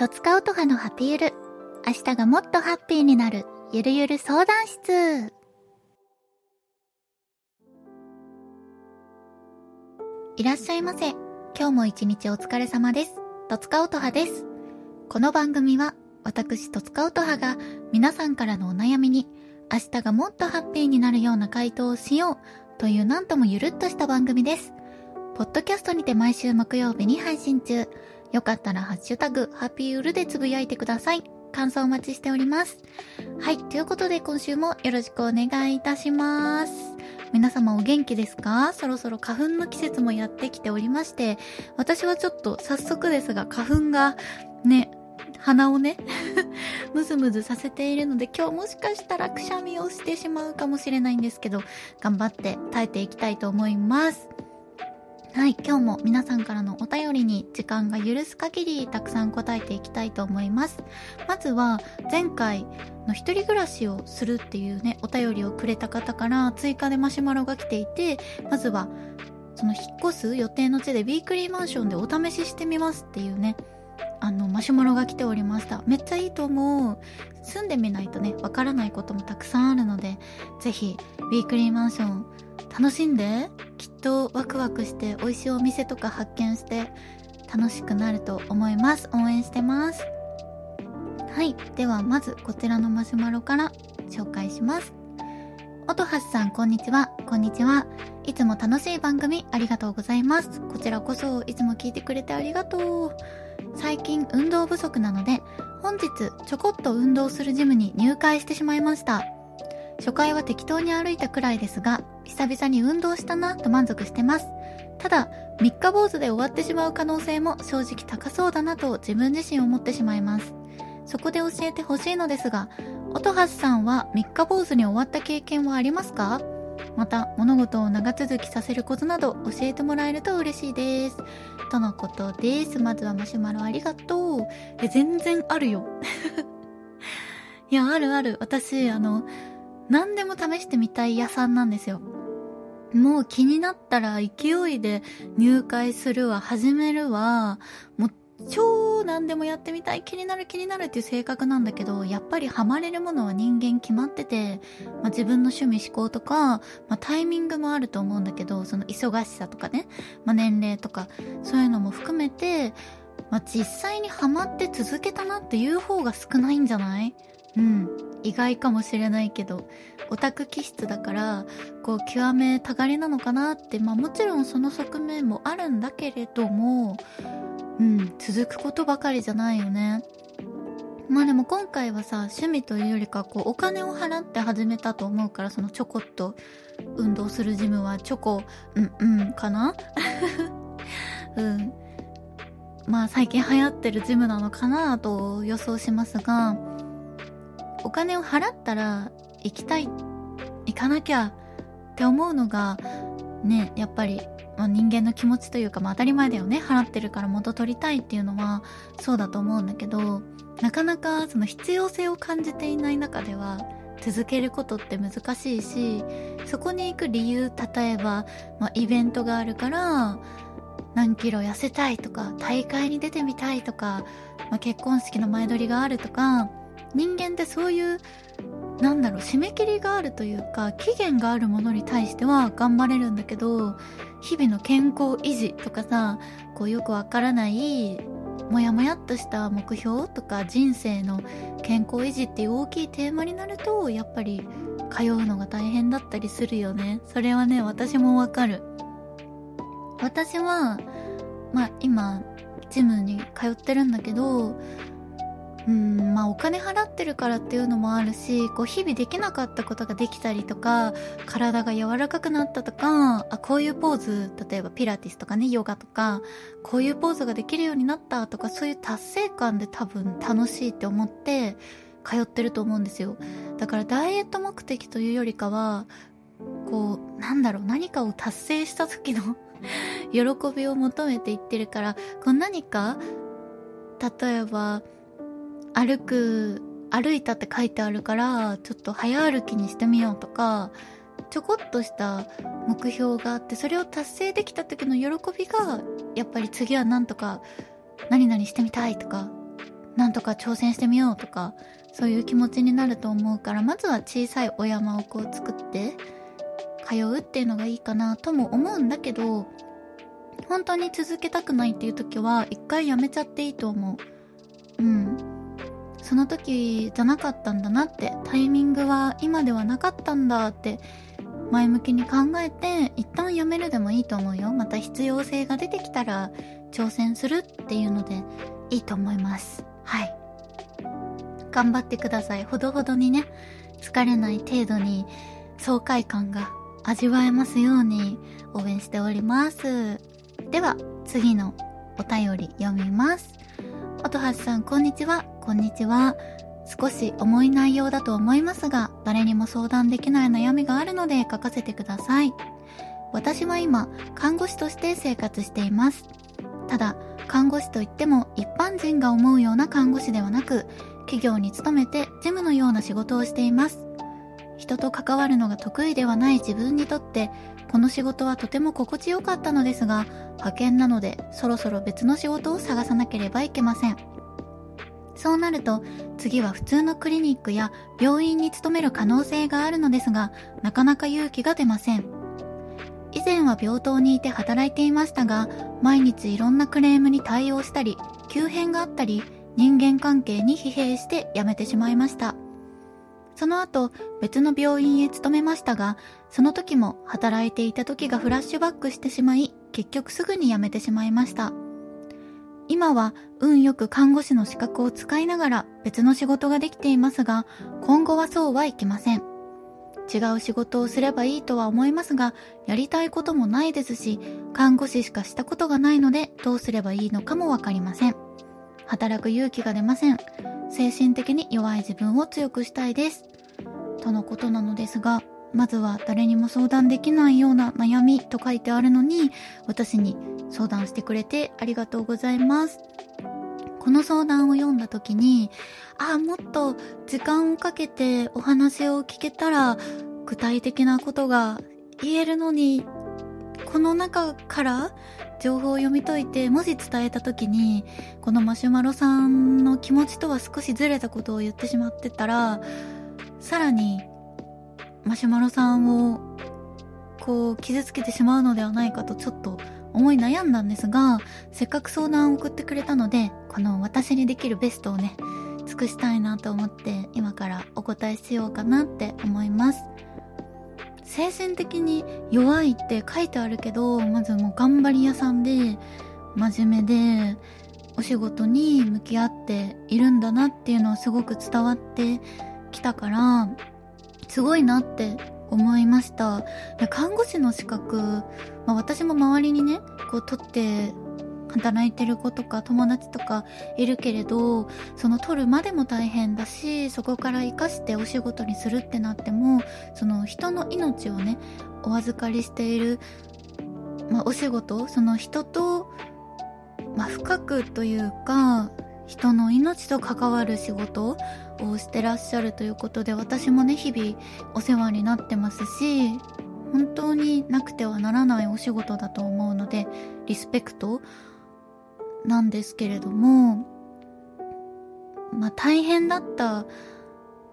とつかうとはのハピゆる。明日がもっとハッピーになる、ゆるゆる相談室。いらっしゃいませ。今日も一日お疲れ様です。とつかうとはです。この番組は、私とつかうとはが皆さんからのお悩みに、明日がもっとハッピーになるような回答をしようというなんともゆるっとした番組です。ポッドキャストにて毎週木曜日に配信中。よかったらハッシュタグ、ハッピーウルでつぶやいてください。感想お待ちしております。はい。ということで今週もよろしくお願いいたします。皆様お元気ですか？そろそろ花粉の季節もやってきておりまして、私はちょっと早速ですが花粉がね、鼻をね ムズムズさせているので今日もしかしたらくしゃみをしてしまうかもしれないんですけど、頑張って耐えていきたいと思います。はい、今日も皆さんからのお便りに時間が許す限りたくさん答えていきたいと思います。まずは前回の一人暮らしをするっていうね、お便りをくれた方から追加でマシュマロが来ていて、まずはその引っ越す予定の地でウィークリーマンションでお試ししてみますっていうね、あの、マシュマロが来ておりました。めっちゃいいと思う。住んでみないとね、わからないこともたくさんあるので、ぜひ、ウィークリーマンション楽しんできっとワクワクして美味しいお店とか発見して楽しくなると思います。応援してます。はい。ではまずこちらのマシュマロから紹介します。音橋さんこんにちは。こんにちは。いつも楽しい番組ありがとうございます。こちらこそいつも聞いてくれてありがとう。最近運動不足なので本日ちょこっと運動するジムに入会してしまいました。初回は適当に歩いたくらいですが、久々に運動したなと満足してます。ただ、三日坊主で終わってしまう可能性も正直高そうだなと自分自身思ってしまいます。そこで教えてほしいのですが、音橋さんは三日坊主に終わった経験はありますか？また、物事を長続きさせることなど教えてもらえると嬉しいです。とのことです。まずはマシュマロありがとう。え、全然あるよ。いや、あるある。私、あの、何でも試してみたい屋さんなんですよ。もう気になったら勢いで入会するわ、始めるわ、もう超何でもやってみたい、気になる気になるっていう性格なんだけど、やっぱりハマれるものは人間決まってて、まあ、自分の趣味思考とか、まあ、タイミングもあると思うんだけど、その忙しさとかね、まあ、年齢とか、そういうのも含めて、まあ、実際にハマって続けたなっていう方が少ないんじゃない？うん。意外かもしれないけど、オタク気質だから、こう、極めたがりなのかなって、まあもちろんその側面もあるんだけれども、うん、続くことばかりじゃないよね。まあでも今回はさ、趣味というよりか、こう、お金を払って始めたと思うから、そのちょこっと運動するジムはチョコ、うんうんかな？うん。まあ最近流行ってるジムなのかなと予想しますが、お金を払ったら行きたい、行かなきゃって思うのが、ね、やっぱり、まあ、人間の気持ちというか、まあ、当たり前だよね。払ってるから元取りたいっていうのはそうだと思うんだけど、なかなかその必要性を感じていない中では、続けることって難しいし、そこに行く理由、例えば、まあ、イベントがあるから、何キロ痩せたいとか、大会に出てみたいとか、まあ、結婚式の前撮りがあるとか、人間ってそういうなんだろう締め切りがあるというか期限があるものに対しては頑張れるんだけど日々の健康維持とかさこうよくわからないもやもやっとした目標とか人生の健康維持っていう大きいテーマになるとやっぱり通うのが大変だったりするよね。それはね私もわかる。私はまあ今ジムに通ってるんだけどうんまあお金払ってるからっていうのもあるしこう日々できなかったことができたりとか体が柔らかくなったとかあこういうポーズ例えばピラティスとかねヨガとかこういうポーズができるようになったとかそういう達成感で多分楽しいって思って通ってると思うんですよ。だからダイエット目的というよりかはこうなんだろう何かを達成した時の 喜びを求めていってるからこう何か例えば歩く、歩いたって書いてあるから、ちょっと早歩きにしてみようとか、ちょこっとした目標があって、それを達成できた時の喜びが、やっぱり次はなんとか、何々してみたいとか、なんとか挑戦してみようとか、そういう気持ちになると思うから、まずは小さいお山をこう作って、通うっていうのがいいかなとも思うんだけど、本当に続けたくないっていう時は、一回やめちゃっていいと思う。うん。その時じゃなかったんだなって、タイミングは今ではなかったんだって前向きに考えて一旦やめるでもいいと思うよ。また必要性が出てきたら挑戦するっていうのでいいと思います。はい。頑張ってください。ほどほどにね疲れない程度に爽快感が味わえますように応援しております。では次のお便り読みます。音橋さんこんにちは。こんにちは少し重い内容だと思いますが、誰にも相談できない悩みがあるので書かせてください。私は今、看護師として生活しています。ただ、看護師といっても一般人が思うような看護師ではなく、企業に勤めて事務のような仕事をしています。人と関わるのが得意ではない自分にとって、この仕事はとても心地よかったのですが、派遣なのでそろそろ別の仕事を探さなければいけません。そうなると次は普通のクリニックや病院に勤める可能性があるのですがなかなか勇気が出ません。以前は病棟にいて働いていましたが毎日いろんなクレームに対応したり急変があったり人間関係に疲弊して辞めてしまいました。その後別の病院へ勤めましたがその時も働いていた時がフラッシュバックしてしまい結局すぐに辞めてしまいました。今は運よく看護師の資格を使いながら別の仕事ができていますが、今後はそうはいきません。違う仕事をすればいいとは思いますが、やりたいこともないですし、看護師しかしたことがないので、どうすればいいのかもわかりません。働く勇気が出ません。精神的に弱い自分を強くしたいです。とのことなのですが、まずは誰にも相談できないような悩みと書いてあるのに、私に相談してくれてありがとうございます。この相談を読んだ時に、ああ、もっと時間をかけてお話を聞けたら具体的なことが言えるのに、この中から情報を読み解いて、もし伝えた時に、このマシュマロさんの気持ちとは少しずれたことを言ってしまってたら、さらにマシュマロさんをこう傷つけてしまうのではないかとちょっと思い悩んだんですがせっかく相談を送ってくれたのでこの私にできるベストをね尽くしたいなと思って今からお答えしようかなって思います。精神的に弱いって書いてあるけどまずもう頑張り屋さんで真面目でお仕事に向き合っているんだなっていうのはすごく伝わってきたからすごいなって思いました。看護師の資格、まあ、私も周りにね、こう取って働いてる子とか友達とかいるけれど、その取るまでも大変だし、そこから活かしてお仕事にするってなっても、その人の命をね、お預かりしている、まあ、お仕事、その人と、まあ、深くというか、人の命と関わる仕事をしてらっしゃるということで私もね日々お世話になってますし本当になくてはならないお仕事だと思うのでリスペクトなんですけれどもまあ大変だった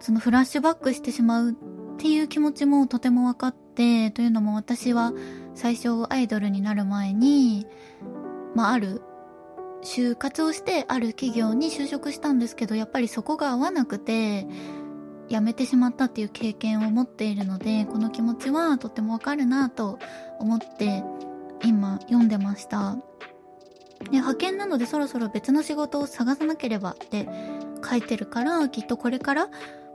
そのフラッシュバックしてしまうっていう気持ちもとても分かってというのも私は最初アイドルになる前にまあある就活をしてある企業に就職したんですけどやっぱりそこが合わなくて辞めてしまったっていう経験を持っているのでこの気持ちはとてもわかるなと思って今読んでました。で派遣なのでそろそろ別の仕事を探さなければって書いてるからきっとこれから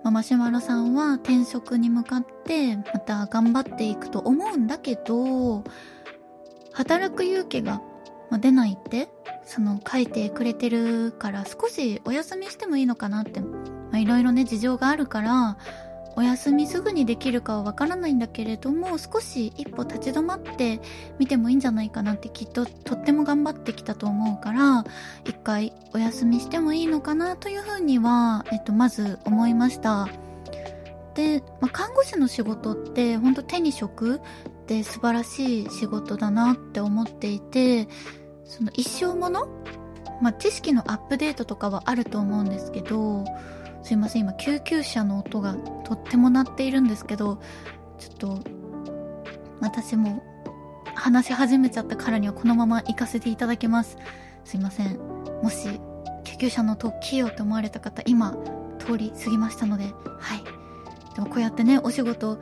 マシュマロさんは転職に向かってまた頑張っていくと思うんだけど働く勇気がまあ出ないってその書いてくれてるから少しお休みしてもいいのかなって、いろいろね事情があるからお休みすぐにできるかはわからないんだけれども少し一歩立ち止まってみてもいいんじゃないかなってきっととっても頑張ってきたと思うから一回お休みしてもいいのかなというふうには、えっと、まず思いました。で、まあ、看護師の仕事って本当手に職って素晴らしい仕事だなって思っていてその一生ものまあ、知識のアップデートとかはあると思うんですけど、すいません、今救急車の音がとっても鳴っているんですけど、ちょっと、私も話し始めちゃったからにはこのまま行かせていただきます。すいません。もし、救急車の音を聞ようと思われた方、今、通り過ぎましたので、はい。でもこうやってね、お仕事、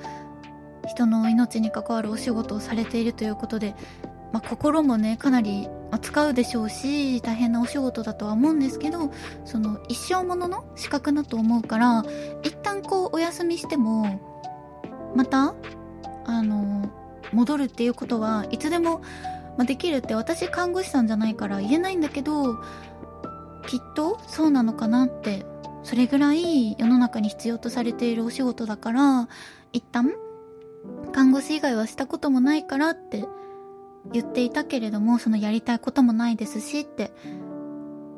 人の命に関わるお仕事をされているということで、まあ、心もね、かなり使うでしょうし、大変なお仕事だとは思うんですけど、その一生ものの資格だと思うから、一旦こうお休みしても、また、あの、戻るっていうことはいつでも、まあ、できるって私看護師さんじゃないから言えないんだけど、きっとそうなのかなって、それぐらい世の中に必要とされているお仕事だから、一旦、看護師以外はしたこともないからって言っていたけれども、そのやりたいこともないですしって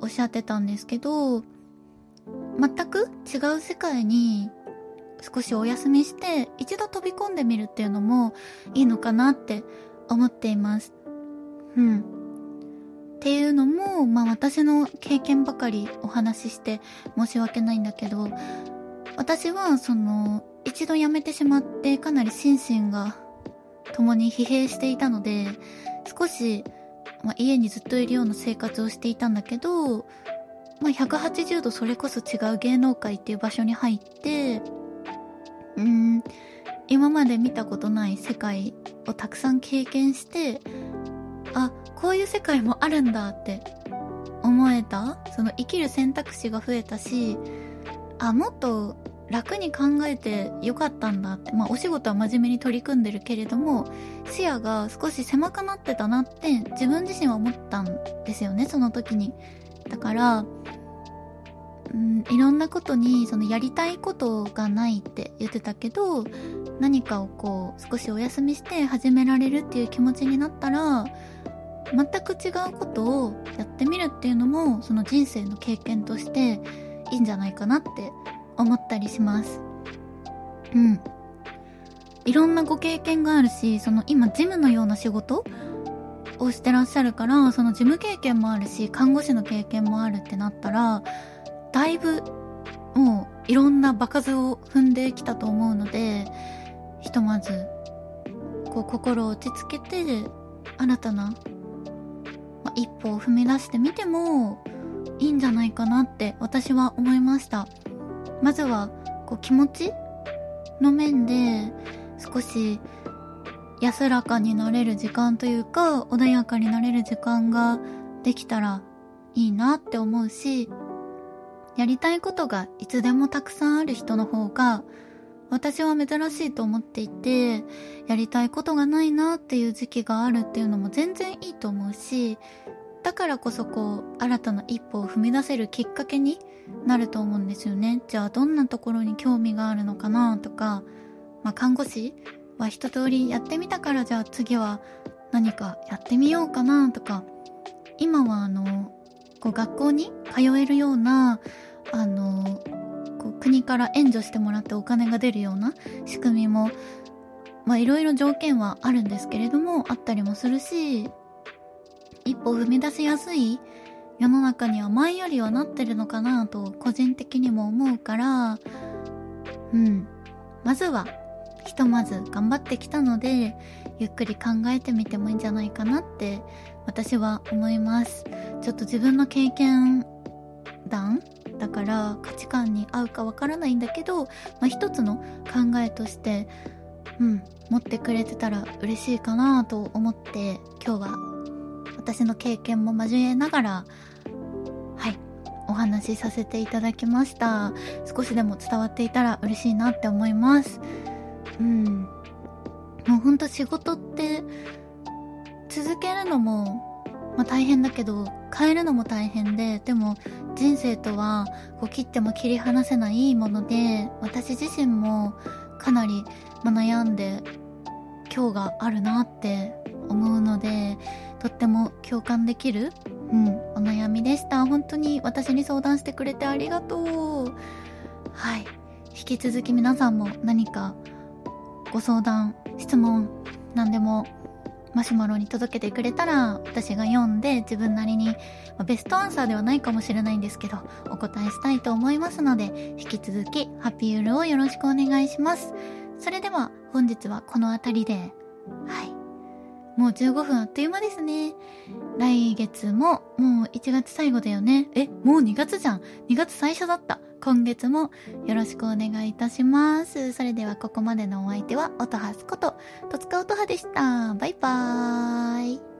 おっしゃってたんですけど、全く違う世界に少しお休みして一度飛び込んでみるっていうのもいいのかなって思っています。うん。っていうのも、まあ私の経験ばかりお話しして申し訳ないんだけど、私はその一度辞めてしまってかなり心身が共に疲弊していたので、少し、まあ、家にずっといるような生活をしていたんだけど、まあ、180度それこそ違う芸能界っていう場所に入って、うん、今まで見たことない世界をたくさん経験して、あ、こういう世界もあるんだって思えた。その生きる選択肢が増えたし、あ、もっと楽に考えてよかったんだって、まあお仕事は真面目に取り組んでるけれども、視野が少し狭くなってたなって自分自身は思ったんですよね、その時に。だから、うん、いろんなことにそのやりたいことがないって言ってたけど、何かをこう少しお休みして始められるっていう気持ちになったら、全く違うことをやってみるっていうのもその人生の経験としていいんじゃないかなって思ったりします。うん。いろんなご経験があるし、その今ジムのような仕事をしてらっしゃるから、その事務経験もあるし、看護師の経験もあるってなったら、だいぶ、もういろんな場数を踏んできたと思うので、ひとまず、こう心を落ち着けて、新たな、ま、一歩を踏み出してみてもいいんじゃないかなって私は思いました。まずはこう気持ちの面で少し安らかになれる時間というか穏やかになれる時間ができたらいいなって思うしやりたいことがいつでもたくさんある人の方が私は珍しいと思っていてやりたいことがないなっていう時期があるっていうのも全然いいと思うしだからこそこう新たな一歩を踏み出せるきっかけになると思うんですよね。じゃあどんなところに興味があるのかなとか、まあ、看護師は一通りやってみたからじゃあ次は何かやってみようかなとか、今はあの、こう学校に通えるような、あの、こう国から援助してもらってお金が出るような仕組みも、まあいろいろ条件はあるんですけれども、あったりもするし、一歩踏み出しやすい世の中には前よりはなってるのかなと個人的にも思うから、うん。まずは、ひとまず頑張ってきたので、ゆっくり考えてみてもいいんじゃないかなって私は思います。ちょっと自分の経験談だから価値観に合うかわからないんだけど、まあ、一つの考えとして、うん、持ってくれてたら嬉しいかなと思って今日は私の経験も交えながら、はい、お話しさせていただきました。少しでも伝わっていたら嬉しいなって思います。うん。もうほんと仕事って続けるのも、まあ、大変だけど変えるのも大変ででも人生とはこう切っても切り離せないもので私自身もかなり、ま悩んで今日があるなって思うのでとっても共感できる、うん、お悩みでした。本当に私に相談してくれてありがとう。はい。引き続き皆さんも何かご相談、質問、何でもマシュマロに届けてくれたら、私が読んで自分なりに、まあ、ベストアンサーではないかもしれないんですけど、お答えしたいと思いますので、引き続き、ハッピーウールをよろしくお願いします。それでは、本日はこの辺りで、はい。もう15分あっという間ですね。来月ももう1月最後だよね。え、もう2月じゃん。2月最初だった。今月もよろしくお願いいたします。それではここまでのお相手は、音はすこと、戸塚音葉でした。バイバーイ。